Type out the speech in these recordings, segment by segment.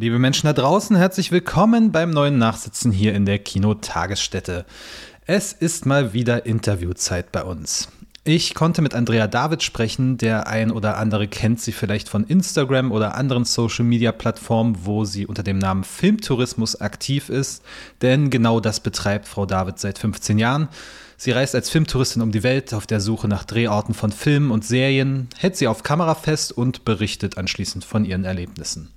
Liebe Menschen da draußen, herzlich willkommen beim neuen Nachsitzen hier in der Kino-Tagesstätte. Es ist mal wieder Interviewzeit bei uns. Ich konnte mit Andrea David sprechen, der ein oder andere kennt sie vielleicht von Instagram oder anderen Social-Media-Plattformen, wo sie unter dem Namen Filmtourismus aktiv ist, denn genau das betreibt Frau David seit 15 Jahren. Sie reist als Filmtouristin um die Welt auf der Suche nach Drehorten von Filmen und Serien, hält sie auf Kamera fest und berichtet anschließend von ihren Erlebnissen.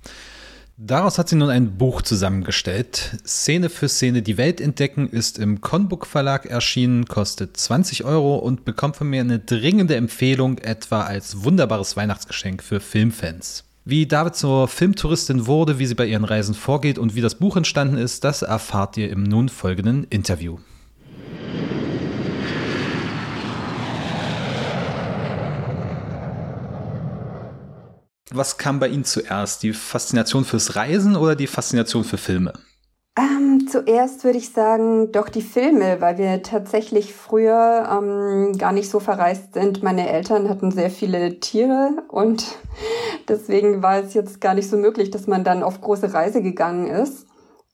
Daraus hat sie nun ein Buch zusammengestellt. Szene für Szene die Welt entdecken ist im Conbook Verlag erschienen, kostet 20 Euro und bekommt von mir eine dringende Empfehlung, etwa als wunderbares Weihnachtsgeschenk für Filmfans. Wie David zur Filmtouristin wurde, wie sie bei ihren Reisen vorgeht und wie das Buch entstanden ist, das erfahrt ihr im nun folgenden Interview. Was kam bei Ihnen zuerst? Die Faszination fürs Reisen oder die Faszination für Filme? Ähm, zuerst würde ich sagen, doch die Filme, weil wir tatsächlich früher ähm, gar nicht so verreist sind. Meine Eltern hatten sehr viele Tiere und deswegen war es jetzt gar nicht so möglich, dass man dann auf große Reise gegangen ist.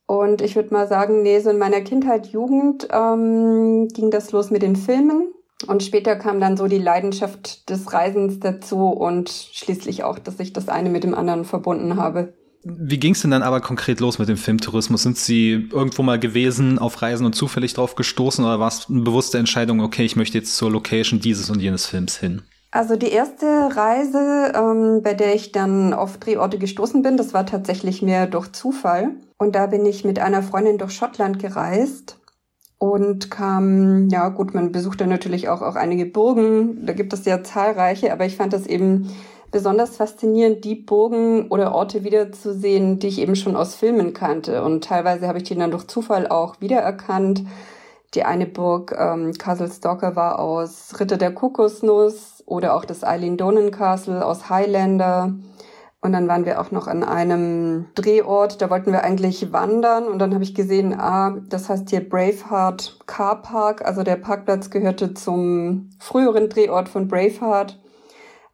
Und ich würde mal sagen, nee, so in meiner Kindheit, Jugend ähm, ging das los mit den Filmen. Und später kam dann so die Leidenschaft des Reisens dazu und schließlich auch, dass ich das eine mit dem anderen verbunden habe. Wie ging es denn dann aber konkret los mit dem Filmtourismus? Sind Sie irgendwo mal gewesen auf Reisen und zufällig drauf gestoßen oder war es eine bewusste Entscheidung, okay, ich möchte jetzt zur Location dieses und jenes Films hin? Also die erste Reise, ähm, bei der ich dann auf Drehorte gestoßen bin, das war tatsächlich mehr durch Zufall. Und da bin ich mit einer Freundin durch Schottland gereist und kam, ja gut, man besuchte natürlich auch, auch einige Burgen, da gibt es ja zahlreiche, aber ich fand das eben besonders faszinierend, die Burgen oder Orte wiederzusehen, die ich eben schon aus Filmen kannte. Und teilweise habe ich die dann durch Zufall auch wiedererkannt. Die eine Burg, ähm, Castle Stalker, war aus Ritter der Kokosnuss oder auch das Eileen Donen Castle aus Highlander. Und dann waren wir auch noch an einem Drehort, da wollten wir eigentlich wandern und dann habe ich gesehen, ah, das heißt hier Braveheart Car Park, also der Parkplatz gehörte zum früheren Drehort von Braveheart.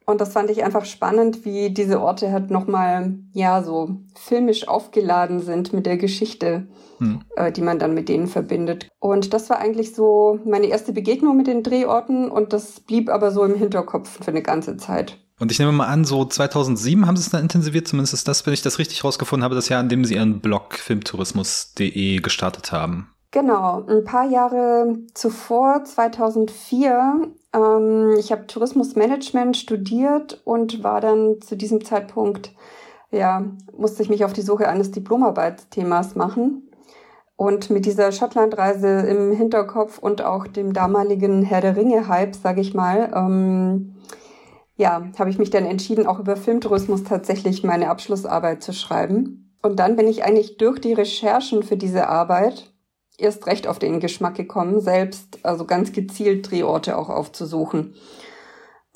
Und das fand ich einfach spannend, wie diese Orte halt nochmal, ja, so filmisch aufgeladen sind mit der Geschichte, hm. äh, die man dann mit denen verbindet. Und das war eigentlich so meine erste Begegnung mit den Drehorten und das blieb aber so im Hinterkopf für eine ganze Zeit. Und ich nehme mal an, so 2007 haben sie es dann intensiviert, zumindest ist das, wenn ich das richtig rausgefunden habe, das Jahr, in dem sie ihren Blog filmtourismus.de gestartet haben. Genau, ein paar Jahre zuvor, 2004, ähm, ich habe Tourismusmanagement studiert und war dann zu diesem Zeitpunkt, ja, musste ich mich auf die Suche eines Diplomarbeitsthemas machen. Und mit dieser Schottlandreise im Hinterkopf und auch dem damaligen Herr der Ringe-Hype, sage ich mal, ähm, ja, habe ich mich dann entschieden, auch über Filmtourismus tatsächlich meine Abschlussarbeit zu schreiben. Und dann bin ich eigentlich durch die Recherchen für diese Arbeit erst recht auf den Geschmack gekommen, selbst also ganz gezielt Drehorte auch aufzusuchen.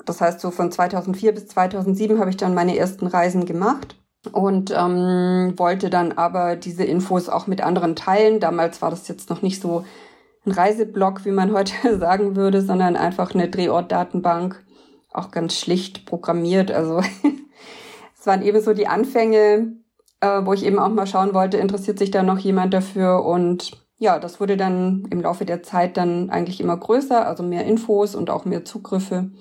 Das heißt, so von 2004 bis 2007 habe ich dann meine ersten Reisen gemacht und ähm, wollte dann aber diese Infos auch mit anderen teilen. Damals war das jetzt noch nicht so ein Reiseblog, wie man heute sagen würde, sondern einfach eine Drehortdatenbank auch ganz schlicht programmiert. Also es waren eben so die Anfänge, äh, wo ich eben auch mal schauen wollte, interessiert sich da noch jemand dafür und ja, das wurde dann im Laufe der Zeit dann eigentlich immer größer, also mehr Infos und auch mehr Zugriffe.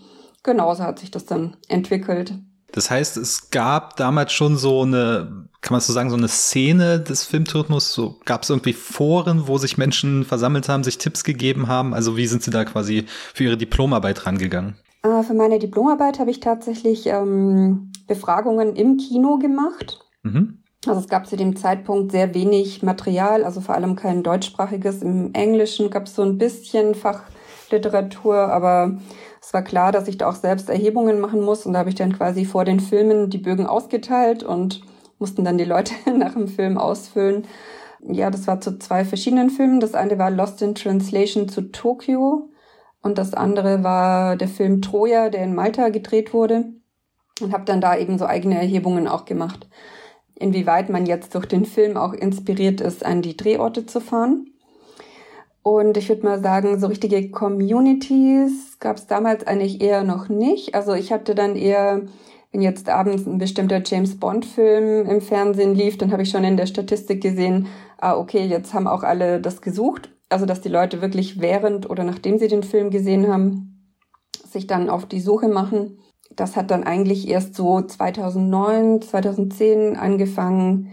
Genauso hat sich das dann entwickelt. Das heißt, es gab damals schon so eine, kann man so sagen, so eine Szene des Filmtourismus. So gab es irgendwie Foren, wo sich Menschen versammelt haben, sich Tipps gegeben haben. Also wie sind Sie da quasi für Ihre Diplomarbeit rangegangen? Äh, für meine Diplomarbeit habe ich tatsächlich ähm, Befragungen im Kino gemacht. Mhm. Also es gab zu dem Zeitpunkt sehr wenig Material, also vor allem kein deutschsprachiges. Im Englischen gab es so ein bisschen Fachliteratur, aber es war klar, dass ich da auch selbst Erhebungen machen muss. Und da habe ich dann quasi vor den Filmen die Bögen ausgeteilt und mussten dann die Leute nach dem Film ausfüllen. Ja, das war zu zwei verschiedenen Filmen. Das eine war Lost in Translation zu Tokio und das andere war der Film Troja, der in Malta gedreht wurde. Und habe dann da eben so eigene Erhebungen auch gemacht, inwieweit man jetzt durch den Film auch inspiriert ist, an die Drehorte zu fahren. Und ich würde mal sagen, so richtige Communities gab es damals eigentlich eher noch nicht. Also ich hatte dann eher wenn jetzt abends ein bestimmter James Bond-Film im Fernsehen lief, dann habe ich schon in der Statistik gesehen, ah, okay, jetzt haben auch alle das gesucht. Also, dass die Leute wirklich während oder nachdem sie den Film gesehen haben, sich dann auf die Suche machen. Das hat dann eigentlich erst so 2009, 2010 angefangen,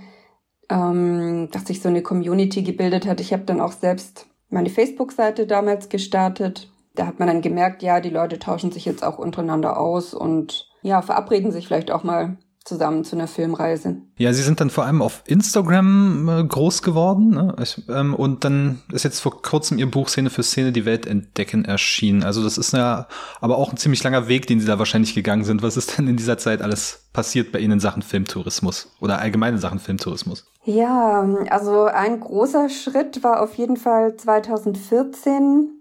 ähm, dass sich so eine Community gebildet hat. Ich habe dann auch selbst meine Facebook-Seite damals gestartet. Da hat man dann gemerkt, ja, die Leute tauschen sich jetzt auch untereinander aus und ja, verabreden sich vielleicht auch mal zusammen zu einer Filmreise. Ja, Sie sind dann vor allem auf Instagram äh, groß geworden ne? ich, ähm, und dann ist jetzt vor kurzem Ihr Buch Szene für Szene die Welt entdecken erschienen. Also das ist ja aber auch ein ziemlich langer Weg, den Sie da wahrscheinlich gegangen sind. Was ist denn in dieser Zeit alles passiert bei Ihnen in Sachen Filmtourismus oder allgemeine Sachen Filmtourismus? Ja, also ein großer Schritt war auf jeden Fall 2014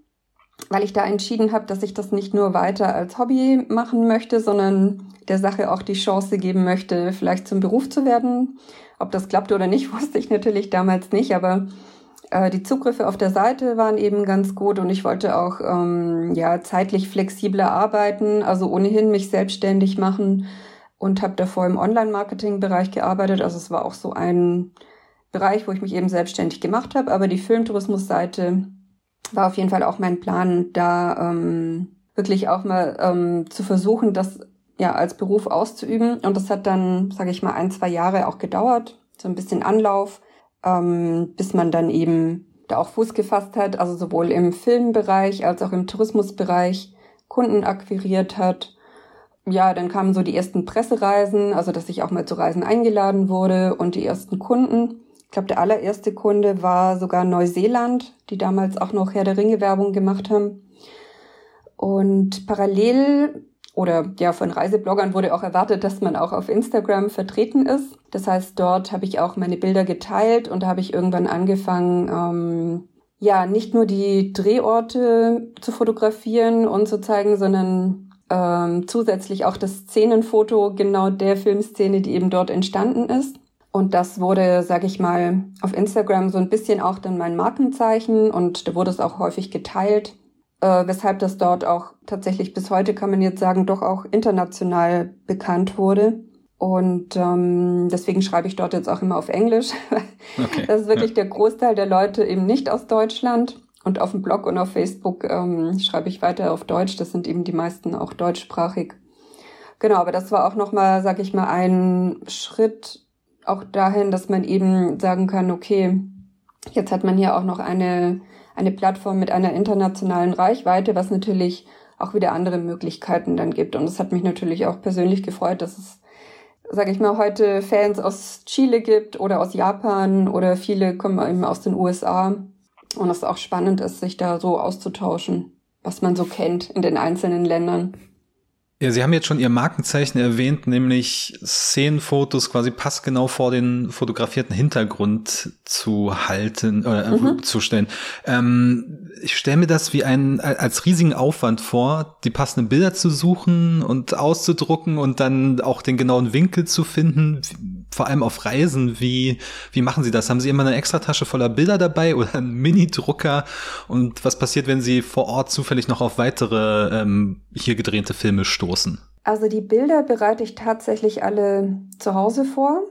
weil ich da entschieden habe, dass ich das nicht nur weiter als Hobby machen möchte, sondern der Sache auch die Chance geben möchte, vielleicht zum Beruf zu werden. Ob das klappt oder nicht, wusste ich natürlich damals nicht, aber äh, die Zugriffe auf der Seite waren eben ganz gut und ich wollte auch ähm, ja zeitlich flexibler arbeiten, also ohnehin mich selbstständig machen und habe davor im Online-Marketing-Bereich gearbeitet. Also es war auch so ein Bereich, wo ich mich eben selbstständig gemacht habe, aber die Filmtourismus-Seite war auf jeden Fall auch mein Plan, da ähm, wirklich auch mal ähm, zu versuchen, das ja als Beruf auszuüben. Und das hat dann, sage ich mal, ein, zwei Jahre auch gedauert, so ein bisschen Anlauf, ähm, bis man dann eben da auch Fuß gefasst hat, also sowohl im Filmbereich als auch im Tourismusbereich Kunden akquiriert hat. Ja, dann kamen so die ersten Pressereisen, also dass ich auch mal zu Reisen eingeladen wurde und die ersten Kunden. Ich glaube, der allererste Kunde war sogar Neuseeland, die damals auch noch Herr der Ringe Werbung gemacht haben. Und parallel oder ja, von Reisebloggern wurde auch erwartet, dass man auch auf Instagram vertreten ist. Das heißt, dort habe ich auch meine Bilder geteilt und habe ich irgendwann angefangen, ähm, ja, nicht nur die Drehorte zu fotografieren und zu zeigen, sondern ähm, zusätzlich auch das Szenenfoto genau der Filmszene, die eben dort entstanden ist. Und das wurde, sage ich mal, auf Instagram so ein bisschen auch dann mein Markenzeichen und da wurde es auch häufig geteilt, äh, weshalb das dort auch tatsächlich bis heute, kann man jetzt sagen, doch auch international bekannt wurde. Und ähm, deswegen schreibe ich dort jetzt auch immer auf Englisch. Okay, das ist wirklich ja. der Großteil der Leute eben nicht aus Deutschland. Und auf dem Blog und auf Facebook ähm, schreibe ich weiter auf Deutsch. Das sind eben die meisten auch deutschsprachig. Genau, aber das war auch nochmal, sag ich mal, ein Schritt auch dahin, dass man eben sagen kann, okay, jetzt hat man hier auch noch eine, eine Plattform mit einer internationalen Reichweite, was natürlich auch wieder andere Möglichkeiten dann gibt. Und es hat mich natürlich auch persönlich gefreut, dass es, sage ich mal, heute Fans aus Chile gibt oder aus Japan oder viele kommen eben aus den USA. Und es auch spannend ist, sich da so auszutauschen, was man so kennt in den einzelnen Ländern. Ja, Sie haben jetzt schon Ihr Markenzeichen erwähnt, nämlich Szenenfotos quasi passgenau vor den fotografierten Hintergrund zu halten oder äh, mhm. zu stellen. Ähm, ich stelle mir das wie ein als riesigen Aufwand vor, die passenden Bilder zu suchen und auszudrucken und dann auch den genauen Winkel zu finden. Vor allem auf Reisen. Wie wie machen Sie das? Haben Sie immer eine Extratasche voller Bilder dabei oder einen Mini-Drucker? Und was passiert, wenn Sie vor Ort zufällig noch auf weitere ähm, hier gedrehte Filme stoßen? Also die Bilder bereite ich tatsächlich alle zu Hause vor.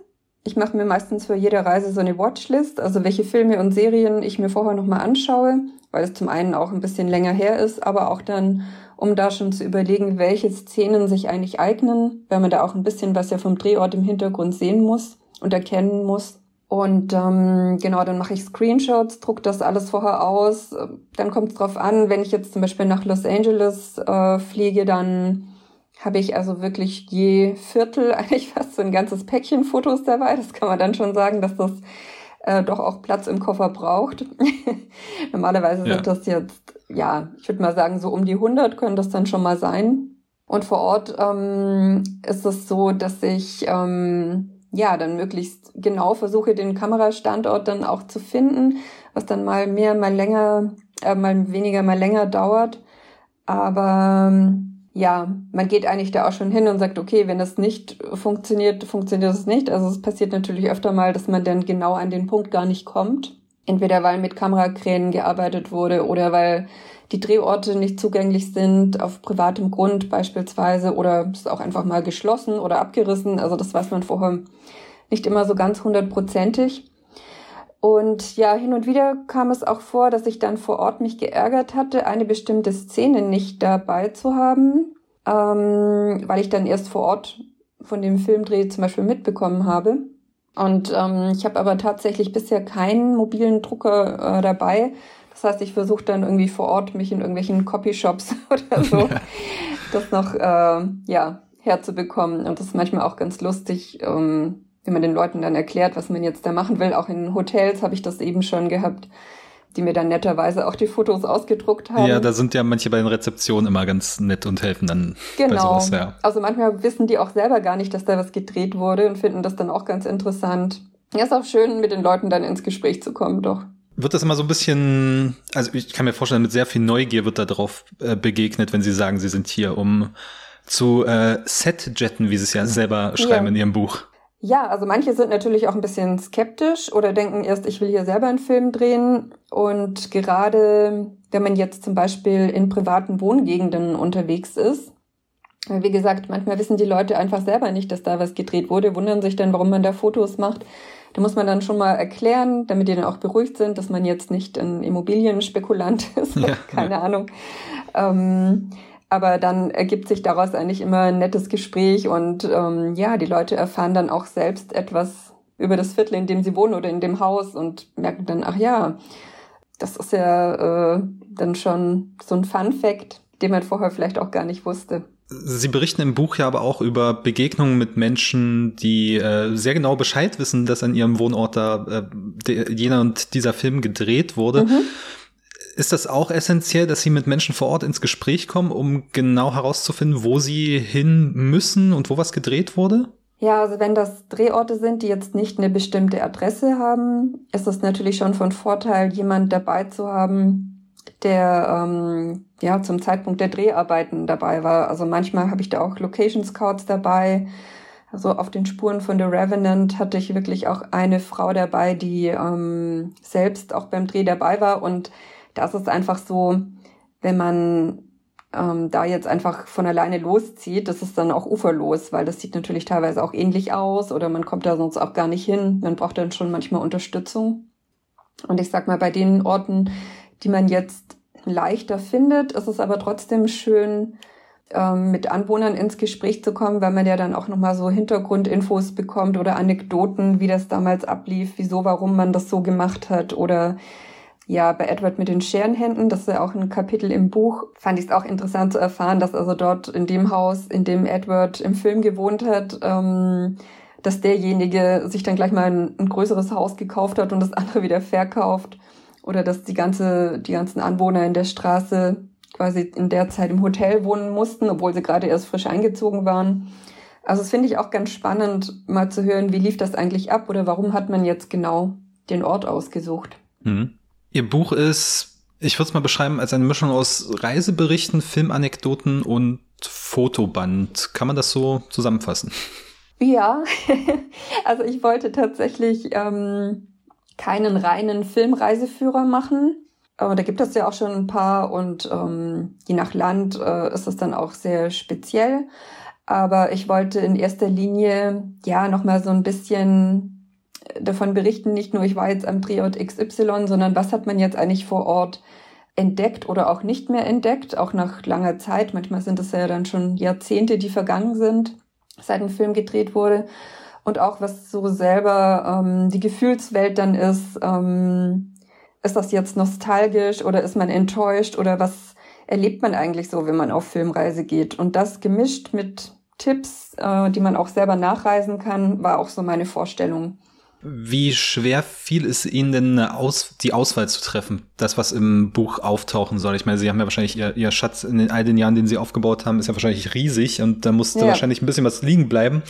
Ich mache mir meistens für jede Reise so eine Watchlist, also welche Filme und Serien ich mir vorher nochmal anschaue, weil es zum einen auch ein bisschen länger her ist, aber auch dann, um da schon zu überlegen, welche Szenen sich eigentlich eignen, weil man da auch ein bisschen was ja vom Drehort im Hintergrund sehen muss und erkennen muss. Und ähm, genau, dann mache ich Screenshots, druck das alles vorher aus. Dann kommt es drauf an, wenn ich jetzt zum Beispiel nach Los Angeles äh, fliege, dann habe ich also wirklich je Viertel, eigentlich fast so ein ganzes Päckchen Fotos dabei. Das kann man dann schon sagen, dass das äh, doch auch Platz im Koffer braucht. Normalerweise ja. sind das jetzt, ja, ich würde mal sagen, so um die 100 können das dann schon mal sein. Und vor Ort ähm, ist es so, dass ich ähm, ja dann möglichst genau versuche, den Kamerastandort dann auch zu finden, was dann mal mehr, mal länger, äh, mal weniger, mal länger dauert. Aber ähm, ja, man geht eigentlich da auch schon hin und sagt, okay, wenn das nicht funktioniert, funktioniert es nicht. Also es passiert natürlich öfter mal, dass man dann genau an den Punkt gar nicht kommt. Entweder weil mit Kamerakränen gearbeitet wurde oder weil die Drehorte nicht zugänglich sind, auf privatem Grund beispielsweise, oder es ist auch einfach mal geschlossen oder abgerissen. Also das weiß man vorher nicht immer so ganz hundertprozentig. Und ja, hin und wieder kam es auch vor, dass ich dann vor Ort mich geärgert hatte, eine bestimmte Szene nicht dabei zu haben, ähm, weil ich dann erst vor Ort von dem Filmdreh zum Beispiel mitbekommen habe. Und ähm, ich habe aber tatsächlich bisher keinen mobilen Drucker äh, dabei. Das heißt, ich versuche dann irgendwie vor Ort mich in irgendwelchen Copyshops oder so ja. das noch äh, ja herzubekommen. Und das ist manchmal auch ganz lustig. Ähm, wenn man den Leuten dann erklärt, was man jetzt da machen will. Auch in Hotels habe ich das eben schon gehabt, die mir dann netterweise auch die Fotos ausgedruckt haben. Ja, da sind ja manche bei den Rezeptionen immer ganz nett und helfen dann genau. bei sowas, ja. Also manchmal wissen die auch selber gar nicht, dass da was gedreht wurde und finden das dann auch ganz interessant. Ja, ist auch schön, mit den Leuten dann ins Gespräch zu kommen, doch wird das immer so ein bisschen, also ich kann mir vorstellen, mit sehr viel Neugier wird da drauf äh, begegnet, wenn sie sagen, sie sind hier, um zu äh, Set-Jetten, wie sie es ja selber schreiben ja. in ihrem Buch. Ja, also manche sind natürlich auch ein bisschen skeptisch oder denken erst, ich will hier selber einen Film drehen. Und gerade wenn man jetzt zum Beispiel in privaten Wohngegenden unterwegs ist, wie gesagt, manchmal wissen die Leute einfach selber nicht, dass da was gedreht wurde, wundern sich dann, warum man da Fotos macht. Da muss man dann schon mal erklären, damit die dann auch beruhigt sind, dass man jetzt nicht ein Immobilienspekulant ist, ja, keine ja. Ahnung. Ähm, aber dann ergibt sich daraus eigentlich immer ein nettes Gespräch und ähm, ja, die Leute erfahren dann auch selbst etwas über das Viertel, in dem sie wohnen oder in dem Haus und merken dann, ach ja, das ist ja äh, dann schon so ein Fun Fact, den man vorher vielleicht auch gar nicht wusste. Sie berichten im Buch ja aber auch über Begegnungen mit Menschen, die äh, sehr genau Bescheid wissen, dass an ihrem Wohnort da äh, jener und dieser Film gedreht wurde. Mhm. Ist das auch essentiell, dass Sie mit Menschen vor Ort ins Gespräch kommen, um genau herauszufinden, wo Sie hin müssen und wo was gedreht wurde? Ja, also wenn das Drehorte sind, die jetzt nicht eine bestimmte Adresse haben, ist es natürlich schon von Vorteil, jemand dabei zu haben, der ähm, ja zum Zeitpunkt der Dreharbeiten dabei war. Also manchmal habe ich da auch Location Scouts dabei. Also auf den Spuren von The Revenant hatte ich wirklich auch eine Frau dabei, die ähm, selbst auch beim Dreh dabei war und da ist einfach so, wenn man ähm, da jetzt einfach von alleine loszieht, das ist dann auch uferlos, weil das sieht natürlich teilweise auch ähnlich aus oder man kommt da sonst auch gar nicht hin. Man braucht dann schon manchmal Unterstützung. Und ich sag mal, bei den Orten, die man jetzt leichter findet, ist es aber trotzdem schön, ähm, mit Anwohnern ins Gespräch zu kommen, weil man ja dann auch nochmal so Hintergrundinfos bekommt oder Anekdoten, wie das damals ablief, wieso, warum man das so gemacht hat oder ja, bei Edward mit den Scherenhänden, das ist ja auch ein Kapitel im Buch, fand ich es auch interessant zu erfahren, dass also dort in dem Haus, in dem Edward im Film gewohnt hat, ähm, dass derjenige sich dann gleich mal ein, ein, größeres Haus gekauft hat und das andere wieder verkauft. Oder dass die ganze, die ganzen Anwohner in der Straße quasi in der Zeit im Hotel wohnen mussten, obwohl sie gerade erst frisch eingezogen waren. Also das finde ich auch ganz spannend, mal zu hören, wie lief das eigentlich ab oder warum hat man jetzt genau den Ort ausgesucht. Mhm. Ihr Buch ist, ich würde es mal beschreiben, als eine Mischung aus Reiseberichten, Filmanekdoten und Fotoband. Kann man das so zusammenfassen? Ja, also ich wollte tatsächlich ähm, keinen reinen Filmreiseführer machen. Aber da gibt es ja auch schon ein paar und ähm, je nach Land äh, ist es dann auch sehr speziell. Aber ich wollte in erster Linie ja nochmal so ein bisschen davon berichten, nicht nur ich war jetzt am Drehort XY, sondern was hat man jetzt eigentlich vor Ort entdeckt oder auch nicht mehr entdeckt, auch nach langer Zeit. Manchmal sind es ja dann schon Jahrzehnte, die vergangen sind, seit ein Film gedreht wurde. Und auch was so selber ähm, die Gefühlswelt dann ist. Ähm, ist das jetzt nostalgisch oder ist man enttäuscht oder was erlebt man eigentlich so, wenn man auf Filmreise geht? Und das gemischt mit Tipps, äh, die man auch selber nachreisen kann, war auch so meine Vorstellung. Wie schwer fiel es Ihnen denn, aus, die Auswahl zu treffen? Das, was im Buch auftauchen soll. Ich meine, Sie haben ja wahrscheinlich Ihr, Ihr Schatz in den, all den Jahren, den Sie aufgebaut haben, ist ja wahrscheinlich riesig und da musste ja. wahrscheinlich ein bisschen was liegen bleiben.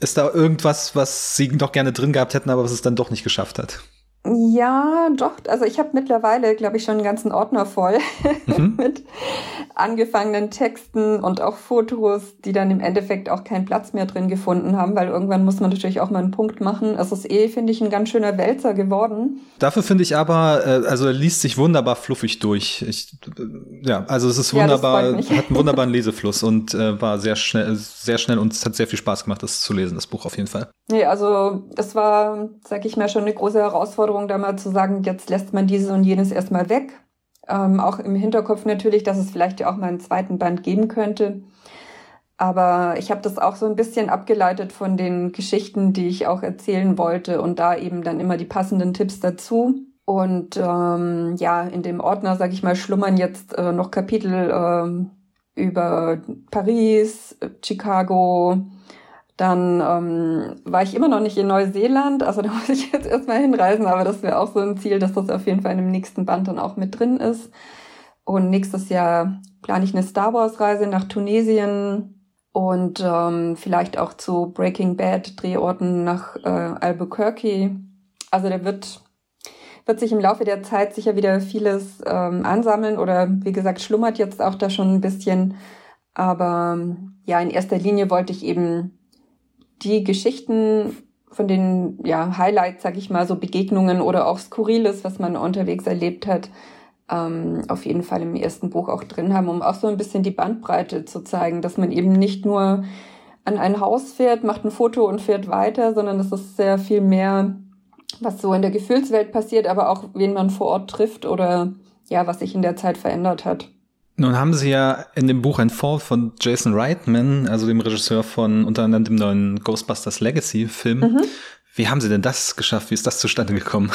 Ist da irgendwas, was Sie doch gerne drin gehabt hätten, aber was es dann doch nicht geschafft hat? Ja, doch. Also ich habe mittlerweile, glaube ich, schon einen ganzen Ordner voll mhm. mit angefangenen Texten und auch Fotos, die dann im Endeffekt auch keinen Platz mehr drin gefunden haben, weil irgendwann muss man natürlich auch mal einen Punkt machen. Es ist eh, finde ich, ein ganz schöner Wälzer geworden. Dafür finde ich aber, äh, also er liest sich wunderbar fluffig durch. Ich, äh, ja, also es ist wunderbar, ja, hat einen wunderbaren Lesefluss und äh, war sehr schnell, sehr schnell und es hat sehr viel Spaß gemacht, das zu lesen, das Buch auf jeden Fall. Nee, also das war, sag ich mal, schon eine große Herausforderung, da mal zu sagen, jetzt lässt man dieses und jenes erstmal weg. Ähm, auch im Hinterkopf natürlich, dass es vielleicht ja auch mal einen zweiten Band geben könnte. Aber ich habe das auch so ein bisschen abgeleitet von den Geschichten, die ich auch erzählen wollte und da eben dann immer die passenden Tipps dazu. Und ähm, ja, in dem Ordner, sag ich mal, schlummern jetzt äh, noch Kapitel ähm, über Paris, Chicago, dann ähm, war ich immer noch nicht in Neuseeland, also da muss ich jetzt erstmal hinreisen, aber das wäre auch so ein Ziel, dass das auf jeden Fall in dem nächsten Band dann auch mit drin ist. Und nächstes Jahr plane ich eine Star Wars-Reise nach Tunesien und ähm, vielleicht auch zu Breaking Bad Drehorten nach äh, Albuquerque. Also da wird wird sich im Laufe der Zeit sicher wieder vieles ähm, ansammeln oder wie gesagt schlummert jetzt auch da schon ein bisschen. Aber ja, in erster Linie wollte ich eben die Geschichten von den ja, Highlights, sag ich mal, so Begegnungen oder auch Skurriles, was man unterwegs erlebt hat, ähm, auf jeden Fall im ersten Buch auch drin haben, um auch so ein bisschen die Bandbreite zu zeigen, dass man eben nicht nur an ein Haus fährt, macht ein Foto und fährt weiter, sondern es ist sehr viel mehr, was so in der Gefühlswelt passiert, aber auch wen man vor Ort trifft oder ja, was sich in der Zeit verändert hat. Nun haben Sie ja in dem Buch ein Fall von Jason Reitman, also dem Regisseur von unter anderem dem neuen Ghostbusters Legacy Film. Mhm. Wie haben Sie denn das geschafft? Wie ist das zustande gekommen?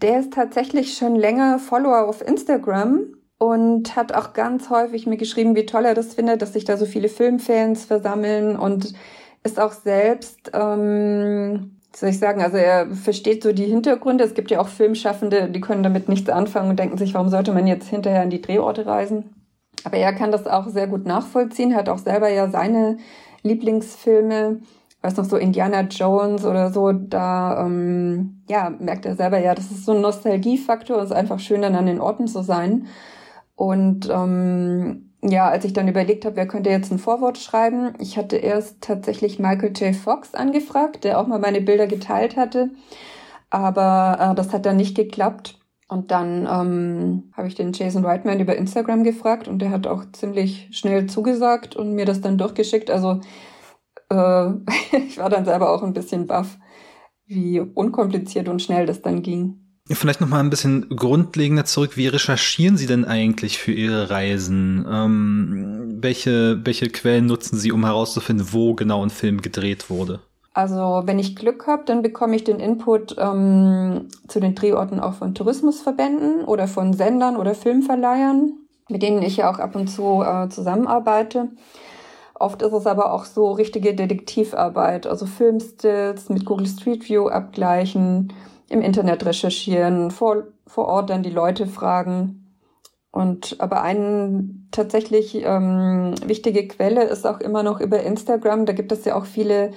Der ist tatsächlich schon länger Follower auf Instagram und hat auch ganz häufig mir geschrieben, wie toll er das findet, dass sich da so viele Filmfans versammeln und ist auch selbst ähm, soll ich sagen, also er versteht so die Hintergründe. Es gibt ja auch Filmschaffende, die können damit nichts anfangen und denken sich, warum sollte man jetzt hinterher an die Drehorte reisen? Aber er kann das auch sehr gut nachvollziehen, hat auch selber ja seine Lieblingsfilme, weiß noch so Indiana Jones oder so, da ähm, ja, merkt er selber ja, das ist so ein Nostalgiefaktor, es ist einfach schön, dann an den Orten zu sein. Und ähm, ja, als ich dann überlegt habe, wer könnte jetzt ein Vorwort schreiben, ich hatte erst tatsächlich Michael J. Fox angefragt, der auch mal meine Bilder geteilt hatte, aber äh, das hat dann nicht geklappt. Und dann ähm, habe ich den Jason Reitman über Instagram gefragt und der hat auch ziemlich schnell zugesagt und mir das dann durchgeschickt. Also äh, ich war dann selber auch ein bisschen baff, wie unkompliziert und schnell das dann ging. Vielleicht noch mal ein bisschen grundlegender zurück. Wie recherchieren Sie denn eigentlich für Ihre Reisen? Ähm, welche, welche Quellen nutzen Sie, um herauszufinden, wo genau ein Film gedreht wurde? Also wenn ich Glück habe, dann bekomme ich den Input ähm, zu den Drehorten auch von Tourismusverbänden oder von Sendern oder Filmverleihern, mit denen ich ja auch ab und zu äh, zusammenarbeite. Oft ist es aber auch so richtige Detektivarbeit, also Filmstills mit Google Street View abgleichen, im Internet recherchieren, vor, vor Ort dann die Leute fragen. Und aber eine tatsächlich ähm, wichtige Quelle ist auch immer noch über Instagram. Da gibt es ja auch viele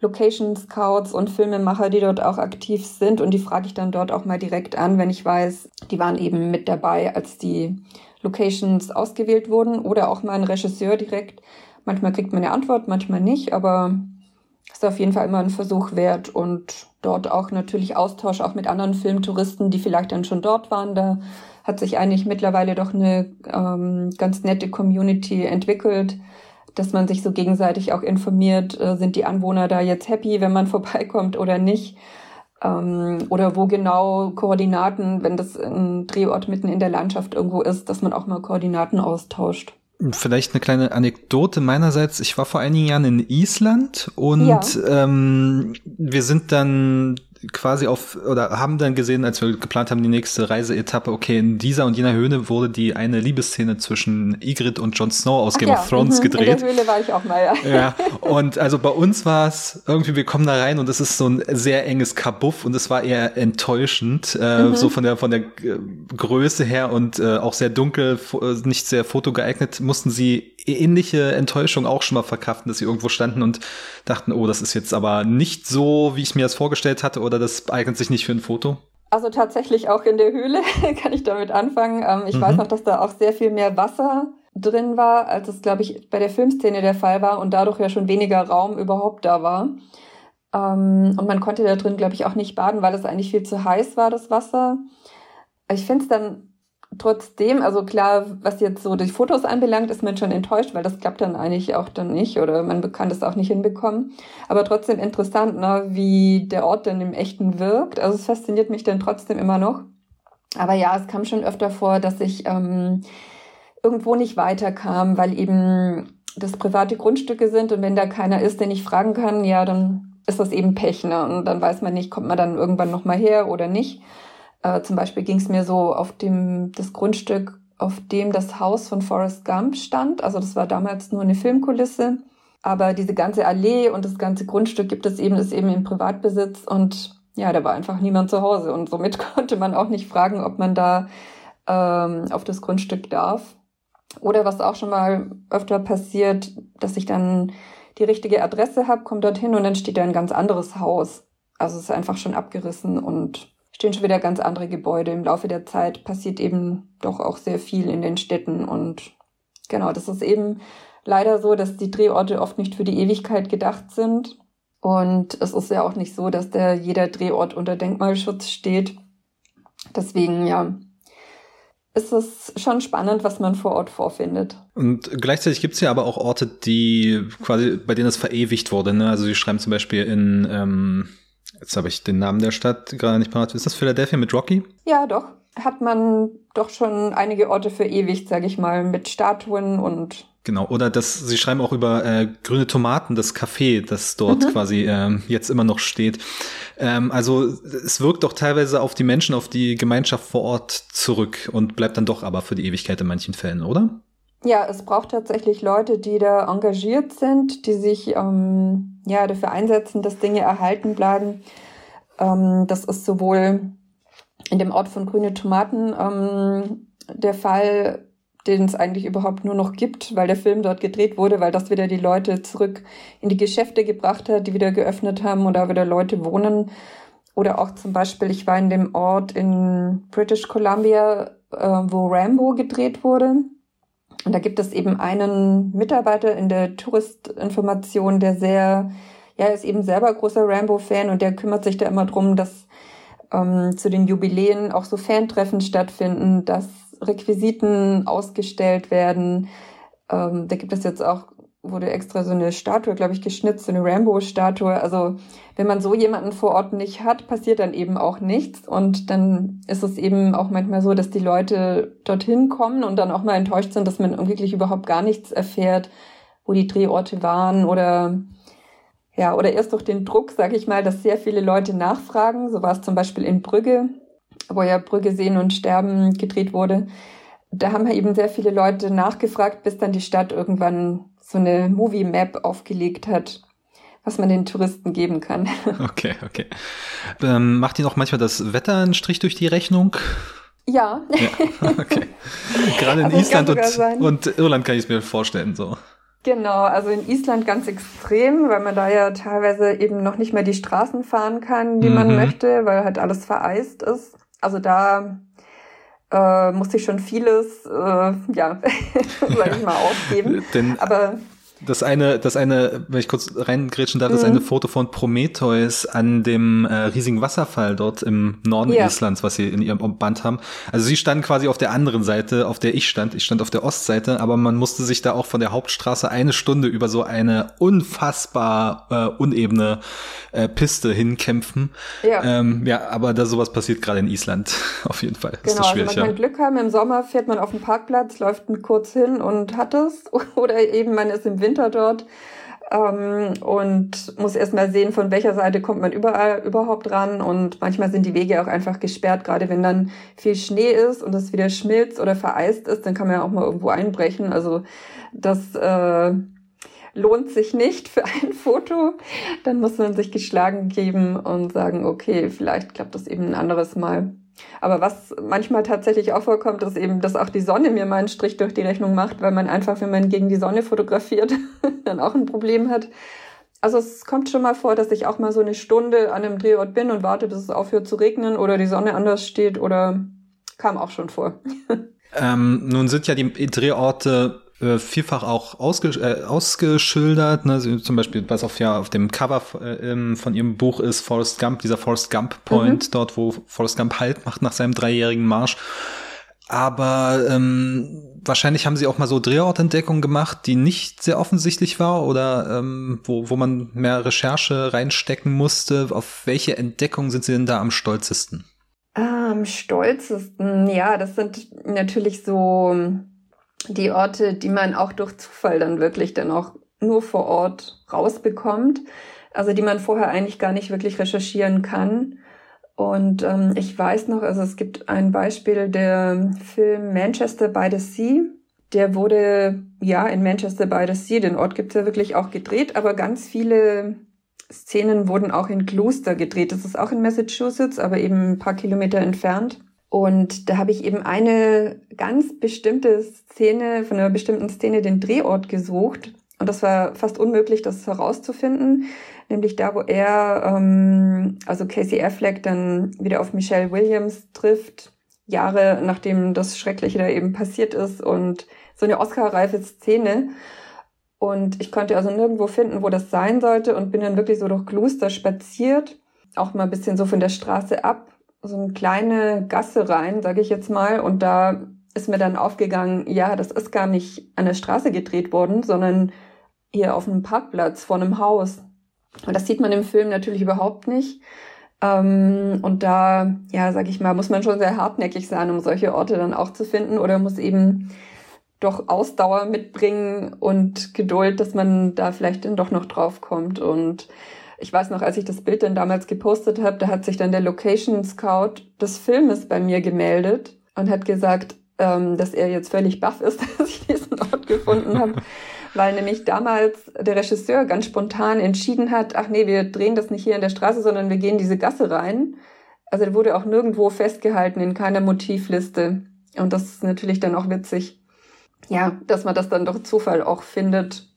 Location Scouts und Filmemacher, die dort auch aktiv sind. Und die frage ich dann dort auch mal direkt an, wenn ich weiß, die waren eben mit dabei, als die Locations ausgewählt wurden. Oder auch mal ein Regisseur direkt. Manchmal kriegt man eine Antwort, manchmal nicht. Aber ist auf jeden Fall immer ein Versuch wert und dort auch natürlich Austausch auch mit anderen Filmtouristen, die vielleicht dann schon dort waren. Da hat sich eigentlich mittlerweile doch eine ähm, ganz nette Community entwickelt, dass man sich so gegenseitig auch informiert, äh, sind die Anwohner da jetzt happy, wenn man vorbeikommt oder nicht. Ähm, oder wo genau Koordinaten, wenn das ein Drehort mitten in der Landschaft irgendwo ist, dass man auch mal Koordinaten austauscht. Vielleicht eine kleine Anekdote meinerseits. Ich war vor einigen Jahren in Island und ja. ähm, wir sind dann quasi auf oder haben dann gesehen, als wir geplant haben, die nächste Reiseetappe, okay, in dieser und jener Höhle wurde die eine Liebesszene zwischen Ygritte und Jon Snow aus Ach Game ja, of Thrones mhm. gedreht. In der Höhle war ich auch mal, ja. Ja, und also bei uns war es irgendwie, wir kommen da rein und es ist so ein sehr enges Kabuff und es war eher enttäuschend, äh, mhm. so von der von der Größe her und äh, auch sehr dunkel, nicht sehr fotogeeignet, mussten sie ähnliche Enttäuschung auch schon mal verkraften, dass sie irgendwo standen und dachten, oh, das ist jetzt aber nicht so, wie ich mir das vorgestellt hatte oder das eignet sich nicht für ein Foto? Also tatsächlich auch in der Höhle kann ich damit anfangen. Ähm, ich mhm. weiß noch, dass da auch sehr viel mehr Wasser drin war, als es, glaube ich, bei der Filmszene der Fall war und dadurch ja schon weniger Raum überhaupt da war. Ähm, und man konnte da drin, glaube ich, auch nicht baden, weil es eigentlich viel zu heiß war, das Wasser. Ich finde es dann trotzdem, also klar, was jetzt so die Fotos anbelangt, ist man schon enttäuscht, weil das klappt dann eigentlich auch dann nicht oder man kann das auch nicht hinbekommen. Aber trotzdem interessant, ne, wie der Ort dann im Echten wirkt. Also es fasziniert mich dann trotzdem immer noch. Aber ja, es kam schon öfter vor, dass ich ähm, irgendwo nicht weiterkam, weil eben das private Grundstücke sind und wenn da keiner ist, den ich fragen kann, ja, dann ist das eben Pech, ne? Und dann weiß man nicht, kommt man dann irgendwann nochmal her oder nicht. Äh, zum Beispiel ging es mir so auf dem, das Grundstück, auf dem das Haus von Forrest Gump stand. Also das war damals nur eine Filmkulisse. Aber diese ganze Allee und das ganze Grundstück gibt es eben, ist eben im Privatbesitz und ja, da war einfach niemand zu Hause und somit konnte man auch nicht fragen, ob man da ähm, auf das Grundstück darf. Oder was auch schon mal öfter passiert, dass ich dann die richtige Adresse habe, komme dorthin und dann steht da ein ganz anderes Haus. Also es ist einfach schon abgerissen und stehen schon wieder ganz andere Gebäude. Im Laufe der Zeit passiert eben doch auch sehr viel in den Städten und genau, das ist eben leider so, dass die Drehorte oft nicht für die Ewigkeit gedacht sind. Und es ist ja auch nicht so, dass der jeder Drehort unter Denkmalschutz steht. Deswegen, ja, ist es schon spannend, was man vor Ort vorfindet. Und gleichzeitig gibt es ja aber auch Orte, die quasi, bei denen es verewigt wurde. Ne? Also sie schreiben zum Beispiel in, ähm, jetzt habe ich den Namen der Stadt gerade nicht parat. Ist das Philadelphia mit Rocky? Ja, doch. Hat man doch schon einige Orte verewigt, sage ich mal, mit Statuen und Genau, oder das, Sie schreiben auch über äh, grüne Tomaten, das Café, das dort mhm. quasi ähm, jetzt immer noch steht. Ähm, also es wirkt doch teilweise auf die Menschen, auf die Gemeinschaft vor Ort zurück und bleibt dann doch aber für die Ewigkeit in manchen Fällen, oder? Ja, es braucht tatsächlich Leute, die da engagiert sind, die sich ähm, ja dafür einsetzen, dass Dinge erhalten bleiben. Ähm, das ist sowohl in dem Ort von Grüne Tomaten ähm, der Fall, den es eigentlich überhaupt nur noch gibt, weil der Film dort gedreht wurde, weil das wieder die Leute zurück in die Geschäfte gebracht hat, die wieder geöffnet haben und da wieder Leute wohnen. Oder auch zum Beispiel, ich war in dem Ort in British Columbia, äh, wo Rambo gedreht wurde. Und da gibt es eben einen Mitarbeiter in der Touristinformation, der sehr, ja, ist eben selber großer Rambo-Fan und der kümmert sich da immer drum, dass ähm, zu den Jubiläen auch so Fantreffen stattfinden, dass Requisiten ausgestellt werden. Ähm, da gibt es jetzt auch, wurde extra so eine Statue, glaube ich, geschnitzt, so eine Rambo-Statue. Also wenn man so jemanden vor Ort nicht hat, passiert dann eben auch nichts. Und dann ist es eben auch manchmal so, dass die Leute dorthin kommen und dann auch mal enttäuscht sind, dass man wirklich überhaupt gar nichts erfährt, wo die Drehorte waren oder ja, oder erst durch den Druck, sage ich mal, dass sehr viele Leute nachfragen. So war es zum Beispiel in Brügge wo ja Brügge sehen und sterben gedreht wurde. Da haben eben sehr viele Leute nachgefragt, bis dann die Stadt irgendwann so eine Movie Map aufgelegt hat, was man den Touristen geben kann. Okay, okay. Ähm, macht ihr noch manchmal das Wetter einen Strich durch die Rechnung? Ja. ja okay. Gerade in also Island und, und Irland kann ich es mir vorstellen, so. Genau, also in Island ganz extrem, weil man da ja teilweise eben noch nicht mehr die Straßen fahren kann, die mhm. man möchte, weil halt alles vereist ist. Also da äh, musste ich schon vieles, äh, ja, sag ich mal, aufgeben. Denn Aber das eine, das eine, wenn ich kurz reingrätschen darf, mhm. ist eine Foto von Prometheus an dem äh, riesigen Wasserfall dort im Norden ja. Islands, was sie in ihrem Band haben. Also sie standen quasi auf der anderen Seite, auf der ich stand. Ich stand auf der Ostseite, aber man musste sich da auch von der Hauptstraße eine Stunde über so eine unfassbar äh, unebene äh, Piste hinkämpfen. Ja. Ähm, ja, aber da sowas passiert gerade in Island auf jeden Fall. Genau, also man kann Glück haben. Im Sommer fährt man auf den Parkplatz, läuft kurz hin und hat es. Oder eben man ist im Winter dort ähm, und muss erstmal sehen, von welcher Seite kommt man überall überhaupt ran. Und manchmal sind die Wege auch einfach gesperrt, gerade wenn dann viel Schnee ist und es wieder schmilzt oder vereist ist, dann kann man ja auch mal irgendwo einbrechen. Also das äh, lohnt sich nicht für ein Foto. Dann muss man sich geschlagen geben und sagen, okay, vielleicht klappt das eben ein anderes Mal. Aber was manchmal tatsächlich auch vorkommt, ist eben, dass auch die Sonne mir mal einen Strich durch die Rechnung macht, weil man einfach, wenn man gegen die Sonne fotografiert, dann auch ein Problem hat. Also es kommt schon mal vor, dass ich auch mal so eine Stunde an einem Drehort bin und warte, bis es aufhört zu regnen oder die Sonne anders steht oder kam auch schon vor. ähm, nun sind ja die Drehorte äh, vielfach auch ausge, äh, ausgeschildert, ne? zum Beispiel was auf ja auf dem Cover äh, von ihrem Buch ist Forrest Gump, dieser Forrest Gump Point, mhm. dort wo Forrest Gump Halt macht nach seinem dreijährigen Marsch. Aber ähm, wahrscheinlich haben sie auch mal so Drehortentdeckungen gemacht, die nicht sehr offensichtlich war oder ähm, wo, wo man mehr Recherche reinstecken musste. Auf welche Entdeckungen sind sie denn da am stolzesten? Am stolzesten, ja, das sind natürlich so die Orte, die man auch durch Zufall dann wirklich dann auch nur vor Ort rausbekommt. Also die man vorher eigentlich gar nicht wirklich recherchieren kann. Und ähm, ich weiß noch, also es gibt ein Beispiel, der Film Manchester by the Sea. Der wurde ja in Manchester by the Sea, den Ort gibt's ja wirklich auch gedreht, aber ganz viele Szenen wurden auch in Gloucester gedreht. Das ist auch in Massachusetts, aber eben ein paar Kilometer entfernt. Und da habe ich eben eine ganz bestimmte Szene, von einer bestimmten Szene den Drehort gesucht. Und das war fast unmöglich, das herauszufinden nämlich da, wo er, ähm, also Casey Affleck, dann wieder auf Michelle Williams trifft, Jahre nachdem das Schreckliche da eben passiert ist und so eine Oscar-reife Szene. Und ich konnte also nirgendwo finden, wo das sein sollte und bin dann wirklich so durch Gloucester spaziert, auch mal ein bisschen so von der Straße ab, so eine kleine Gasse rein, sage ich jetzt mal. Und da ist mir dann aufgegangen, ja, das ist gar nicht an der Straße gedreht worden, sondern hier auf einem Parkplatz vor einem Haus. Und das sieht man im Film natürlich überhaupt nicht. Ähm, und da, ja, sag ich mal, muss man schon sehr hartnäckig sein, um solche Orte dann auch zu finden oder muss eben doch Ausdauer mitbringen und Geduld, dass man da vielleicht dann doch noch drauf kommt. Und ich weiß noch, als ich das Bild dann damals gepostet habe, da hat sich dann der Location Scout des Filmes bei mir gemeldet und hat gesagt, ähm, dass er jetzt völlig baff ist, dass ich diesen Ort gefunden habe weil nämlich damals der Regisseur ganz spontan entschieden hat, ach nee, wir drehen das nicht hier in der Straße, sondern wir gehen diese Gasse rein. Also der wurde auch nirgendwo festgehalten, in keiner Motivliste. Und das ist natürlich dann auch witzig. Ja, dass man das dann doch Zufall auch findet.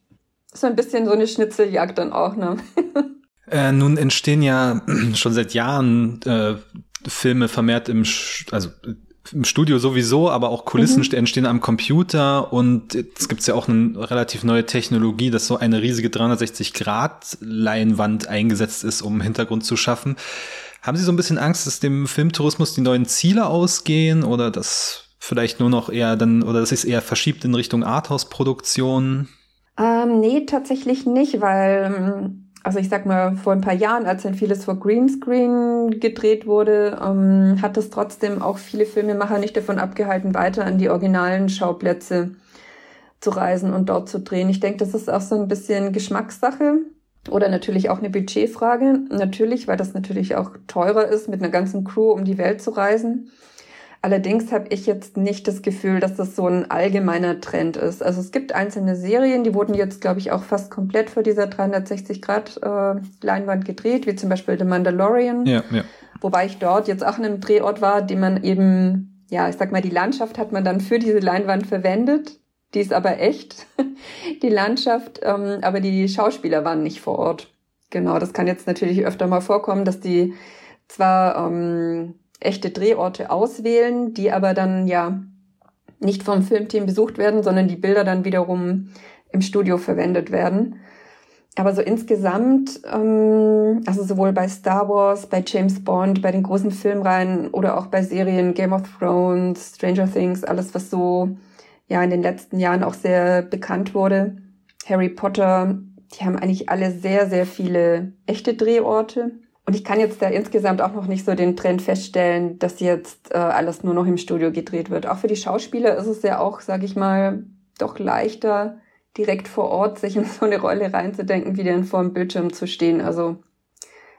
So ein bisschen so eine Schnitzeljagd dann auch, ne? Äh, nun entstehen ja schon seit Jahren äh, Filme vermehrt im, also im Studio sowieso, aber auch Kulissen mhm. entstehen am Computer und jetzt gibt's ja auch eine relativ neue Technologie, dass so eine riesige 360-Grad-Leinwand eingesetzt ist, um Hintergrund zu schaffen. Haben Sie so ein bisschen Angst, dass dem Filmtourismus die neuen Ziele ausgehen oder dass vielleicht nur noch eher dann oder dass es eher verschiebt in Richtung Arthouse-Produktion? Ähm, nee, tatsächlich nicht, weil ähm, also ich sag mal, vor ein paar Jahren, als dann vieles vor Greenscreen gedreht wurde, ähm, hat es trotzdem auch viele Filmemacher nicht davon abgehalten, weiter an die originalen Schauplätze zu reisen und dort zu drehen. Ich denke, das ist auch so ein bisschen Geschmackssache oder natürlich auch eine Budgetfrage. Natürlich, weil das natürlich auch teurer ist, mit einer ganzen Crew um die Welt zu reisen. Allerdings habe ich jetzt nicht das Gefühl, dass das so ein allgemeiner Trend ist. Also es gibt einzelne Serien, die wurden jetzt, glaube ich, auch fast komplett vor dieser 360-Grad-Leinwand äh, gedreht, wie zum Beispiel The Mandalorian. Ja, ja. Wobei ich dort jetzt auch in einem Drehort war, den man eben, ja, ich sag mal, die Landschaft hat man dann für diese Leinwand verwendet. Die ist aber echt, die Landschaft, ähm, aber die Schauspieler waren nicht vor Ort. Genau, das kann jetzt natürlich öfter mal vorkommen, dass die zwar ähm, echte Drehorte auswählen, die aber dann ja nicht vom Filmteam besucht werden, sondern die Bilder dann wiederum im Studio verwendet werden. Aber so insgesamt, ähm, also sowohl bei Star Wars, bei James Bond, bei den großen Filmreihen oder auch bei Serien Game of Thrones, Stranger Things, alles was so ja in den letzten Jahren auch sehr bekannt wurde, Harry Potter, die haben eigentlich alle sehr, sehr viele echte Drehorte. Und ich kann jetzt da insgesamt auch noch nicht so den Trend feststellen, dass jetzt äh, alles nur noch im Studio gedreht wird. Auch für die Schauspieler ist es ja auch, sage ich mal, doch leichter, direkt vor Ort sich in so eine Rolle reinzudenken, wie dann vor dem Bildschirm zu stehen. Also,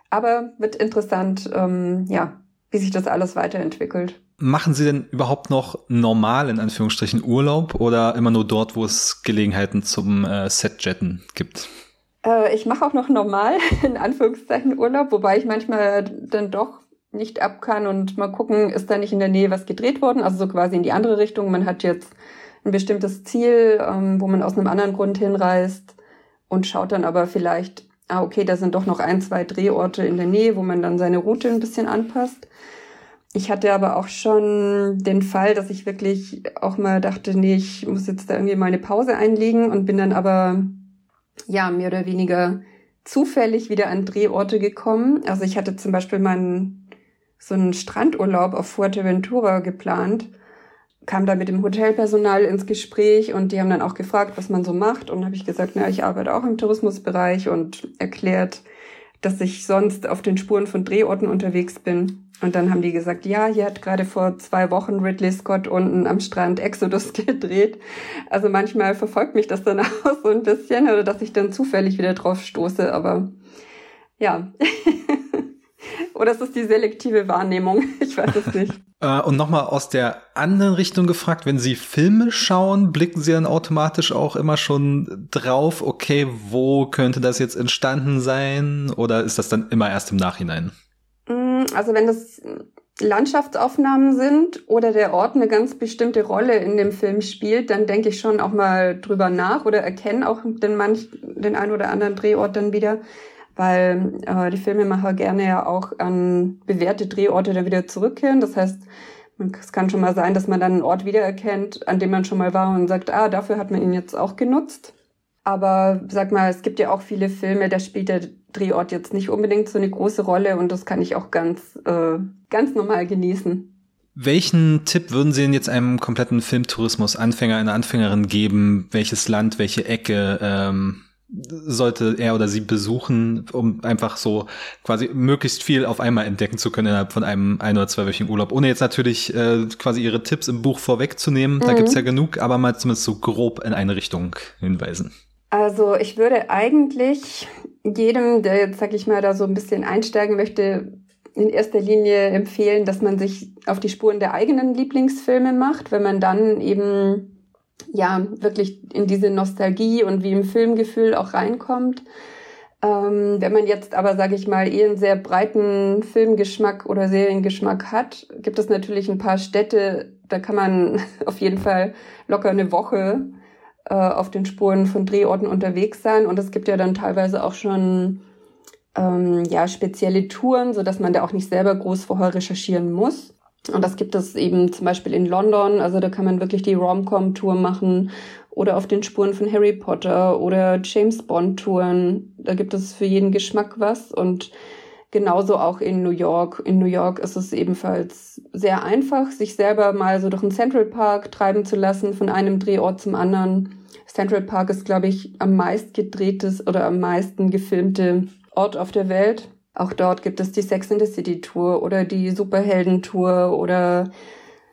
aber wird interessant, ähm, ja, wie sich das alles weiterentwickelt. Machen Sie denn überhaupt noch normal in Anführungsstrichen Urlaub oder immer nur dort, wo es Gelegenheiten zum äh, Setjetten gibt? Äh, ich mache auch noch normal, in Anführungszeichen, Urlaub, wobei ich manchmal dann doch nicht ab kann und mal gucken, ist da nicht in der Nähe was gedreht worden, also so quasi in die andere Richtung. Man hat jetzt ein bestimmtes Ziel, ähm, wo man aus einem anderen Grund hinreist und schaut dann aber vielleicht ah, okay, da sind doch noch ein, zwei Drehorte in der Nähe, wo man dann seine Route ein bisschen anpasst. Ich hatte aber auch schon den Fall, dass ich wirklich auch mal dachte, nee, ich muss jetzt da irgendwie mal eine Pause einlegen und bin dann aber, ja, mehr oder weniger zufällig wieder an Drehorte gekommen. Also ich hatte zum Beispiel meinen, so einen Strandurlaub auf Fuerteventura geplant kam da mit dem Hotelpersonal ins Gespräch und die haben dann auch gefragt, was man so macht. Und habe ich gesagt, na, ich arbeite auch im Tourismusbereich und erklärt, dass ich sonst auf den Spuren von Drehorten unterwegs bin. Und dann haben die gesagt, ja, hier hat gerade vor zwei Wochen Ridley Scott unten am Strand Exodus gedreht. Also manchmal verfolgt mich das dann auch so ein bisschen oder dass ich dann zufällig wieder drauf stoße. Aber ja, oder ist es die selektive Wahrnehmung? Ich weiß es nicht. Äh, und nochmal aus der anderen Richtung gefragt, wenn Sie Filme schauen, blicken Sie dann automatisch auch immer schon drauf, okay, wo könnte das jetzt entstanden sein? Oder ist das dann immer erst im Nachhinein? Mm, also wenn das Landschaftsaufnahmen sind oder der Ort eine ganz bestimmte Rolle in dem Film spielt, dann denke ich schon auch mal drüber nach oder erkenne auch den, manch, den ein oder anderen Drehort dann wieder weil äh, die Filmemacher gerne ja auch an bewährte Drehorte dann wieder zurückkehren. Das heißt, es kann schon mal sein, dass man dann einen Ort wiedererkennt, an dem man schon mal war und sagt, ah, dafür hat man ihn jetzt auch genutzt. Aber sag mal, es gibt ja auch viele Filme, da spielt der Drehort jetzt nicht unbedingt so eine große Rolle und das kann ich auch ganz, äh, ganz normal genießen. Welchen Tipp würden Sie denn jetzt einem kompletten Filmtourismus-Anfänger, einer Anfängerin geben? Welches Land, welche Ecke? Ähm sollte er oder sie besuchen, um einfach so quasi möglichst viel auf einmal entdecken zu können innerhalb von einem ein- oder zweiwöchigen Urlaub. Ohne jetzt natürlich äh, quasi ihre Tipps im Buch vorwegzunehmen, mhm. da gibt's ja genug, aber mal zumindest so grob in eine Richtung hinweisen. Also ich würde eigentlich jedem, der jetzt, sag ich mal, da so ein bisschen einsteigen möchte, in erster Linie empfehlen, dass man sich auf die Spuren der eigenen Lieblingsfilme macht, wenn man dann eben ja wirklich in diese Nostalgie und wie im Filmgefühl auch reinkommt. Ähm, wenn man jetzt aber, sage ich mal, eh einen sehr breiten Filmgeschmack oder Seriengeschmack hat, gibt es natürlich ein paar Städte, da kann man auf jeden Fall locker eine Woche äh, auf den Spuren von Drehorten unterwegs sein. Und es gibt ja dann teilweise auch schon ähm, ja spezielle Touren, so dass man da auch nicht selber groß vorher recherchieren muss. Und das gibt es eben zum Beispiel in London. Also da kann man wirklich die Rom-Com-Tour machen oder auf den Spuren von Harry Potter oder James Bond-Touren. Da gibt es für jeden Geschmack was. Und genauso auch in New York. In New York ist es ebenfalls sehr einfach, sich selber mal so durch den Central Park treiben zu lassen, von einem Drehort zum anderen. Central Park ist, glaube ich, am meist gedrehtes oder am meisten gefilmte Ort auf der Welt. Auch dort gibt es die Sex in the City Tour oder die Superhelden Tour oder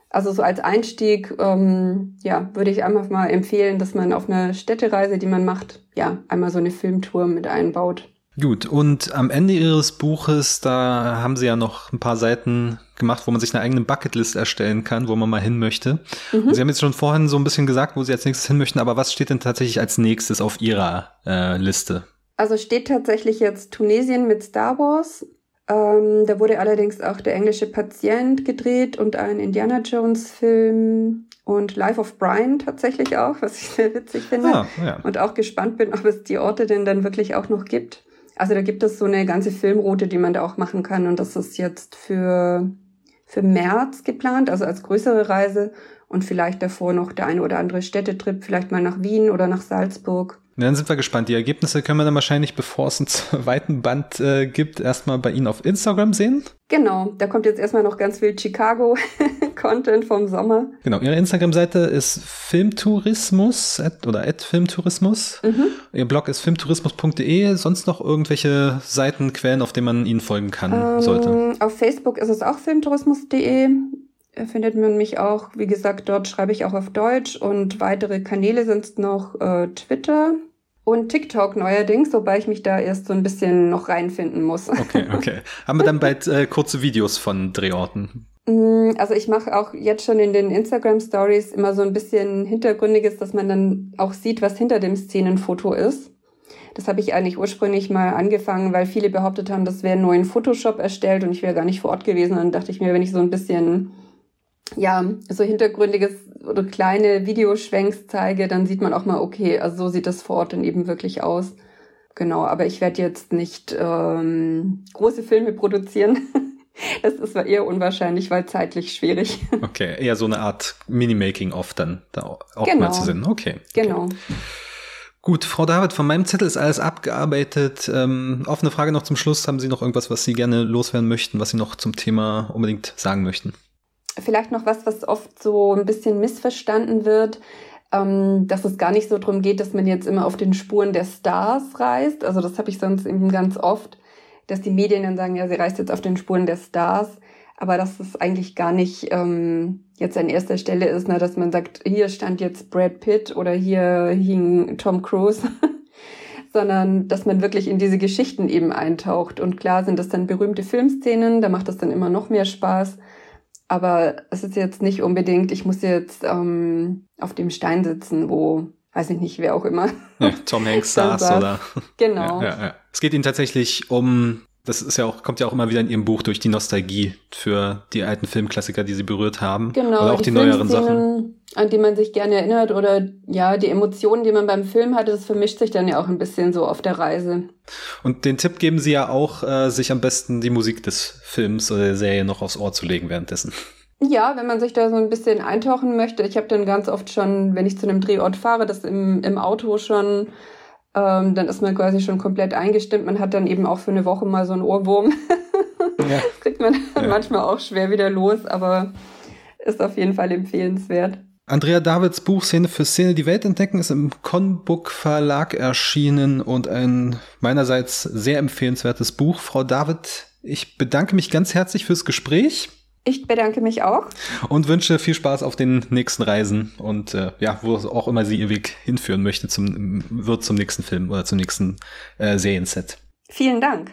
also so als Einstieg, ähm, ja, würde ich einfach mal empfehlen, dass man auf einer Städtereise, die man macht, ja, einmal so eine Filmtour mit einbaut. Gut, und am Ende Ihres Buches, da haben Sie ja noch ein paar Seiten gemacht, wo man sich eine eigene Bucketlist erstellen kann, wo man mal hin möchte. Mhm. Sie haben jetzt schon vorhin so ein bisschen gesagt, wo Sie als nächstes hin möchten, aber was steht denn tatsächlich als nächstes auf Ihrer äh, Liste? Also steht tatsächlich jetzt Tunesien mit Star Wars. Ähm, da wurde allerdings auch der englische Patient gedreht und ein Indiana Jones Film und Life of Brian tatsächlich auch, was ich sehr witzig finde. Ah, ja. Und auch gespannt bin, ob es die Orte denn dann wirklich auch noch gibt. Also da gibt es so eine ganze Filmroute, die man da auch machen kann. Und das ist jetzt für, für März geplant, also als größere Reise. Und vielleicht davor noch der eine oder andere Städtetrip, vielleicht mal nach Wien oder nach Salzburg. Ja, dann sind wir gespannt. Die Ergebnisse können wir dann wahrscheinlich, bevor es einen zweiten Band äh, gibt, erstmal bei Ihnen auf Instagram sehen. Genau, da kommt jetzt erstmal noch ganz viel Chicago-Content vom Sommer. Genau, Ihre Instagram-Seite ist Filmtourismus oder Filmtourismus. Mhm. Ihr Blog ist filmtourismus.de. Sonst noch irgendwelche Seiten, Quellen, auf denen man Ihnen folgen kann, ähm, sollte? Auf Facebook ist es auch filmtourismus.de findet man mich auch. Wie gesagt, dort schreibe ich auch auf Deutsch und weitere Kanäle sind noch äh, Twitter und TikTok neuerdings, wobei ich mich da erst so ein bisschen noch reinfinden muss. Okay, okay. Haben wir dann bald äh, kurze Videos von Drehorten? Mm, also ich mache auch jetzt schon in den Instagram Stories immer so ein bisschen Hintergründiges, dass man dann auch sieht, was hinter dem Szenenfoto ist. Das habe ich eigentlich ursprünglich mal angefangen, weil viele behauptet haben, das wäre nur in Photoshop erstellt und ich wäre gar nicht vor Ort gewesen. Und dann dachte ich mir, wenn ich so ein bisschen ja, so hintergründiges oder kleine Videoschwenks zeige, dann sieht man auch mal, okay, also so sieht das vor Ort dann eben wirklich aus. Genau, aber ich werde jetzt nicht ähm, große Filme produzieren. Das ist eher unwahrscheinlich, weil zeitlich schwierig. Okay, eher so eine Art Mini-Making-of dann da auch genau. mal zu sehen. Okay. Genau. Okay. Gut, Frau David, von meinem Zettel ist alles abgearbeitet. Ähm, offene Frage noch zum Schluss. Haben Sie noch irgendwas, was Sie gerne loswerden möchten, was Sie noch zum Thema unbedingt sagen möchten? Vielleicht noch was, was oft so ein bisschen missverstanden wird, ähm, dass es gar nicht so darum geht, dass man jetzt immer auf den Spuren der Stars reist. Also das habe ich sonst eben ganz oft, dass die Medien dann sagen, ja, sie reist jetzt auf den Spuren der Stars. Aber dass es eigentlich gar nicht ähm, jetzt an erster Stelle ist, ne, dass man sagt, hier stand jetzt Brad Pitt oder hier hing Tom Cruise, sondern dass man wirklich in diese Geschichten eben eintaucht. Und klar sind das dann berühmte Filmszenen, da macht das dann immer noch mehr Spaß. Aber es ist jetzt nicht unbedingt, ich muss jetzt ähm, auf dem Stein sitzen, wo, weiß ich nicht, wer auch immer. Ja, Tom Hanks saß oder. Genau. Ja, ja. Es geht ihnen tatsächlich um, das ist ja auch, kommt ja auch immer wieder in ihrem Buch durch die Nostalgie für die alten Filmklassiker, die sie berührt haben. Genau. Oder auch die, die neueren Sachen. An die man sich gerne erinnert oder ja, die Emotionen, die man beim Film hatte, das vermischt sich dann ja auch ein bisschen so auf der Reise. Und den Tipp geben Sie ja auch, äh, sich am besten die Musik des Films oder der Serie noch aufs Ohr zu legen währenddessen. Ja, wenn man sich da so ein bisschen eintauchen möchte. Ich habe dann ganz oft schon, wenn ich zu einem Drehort fahre, das im, im Auto schon, ähm, dann ist man quasi schon komplett eingestimmt. Man hat dann eben auch für eine Woche mal so einen Ohrwurm. Ja. das kriegt man ja. manchmal auch schwer wieder los, aber ist auf jeden Fall empfehlenswert. Andrea Davids Buch Szene für Szene die Welt entdecken ist im Conbook Verlag erschienen und ein meinerseits sehr empfehlenswertes Buch. Frau David, ich bedanke mich ganz herzlich fürs Gespräch. Ich bedanke mich auch. Und wünsche viel Spaß auf den nächsten Reisen und äh, ja, wo auch immer sie ihr Weg hinführen möchte, zum, wird zum nächsten Film oder zum nächsten äh, Serienset. Vielen Dank.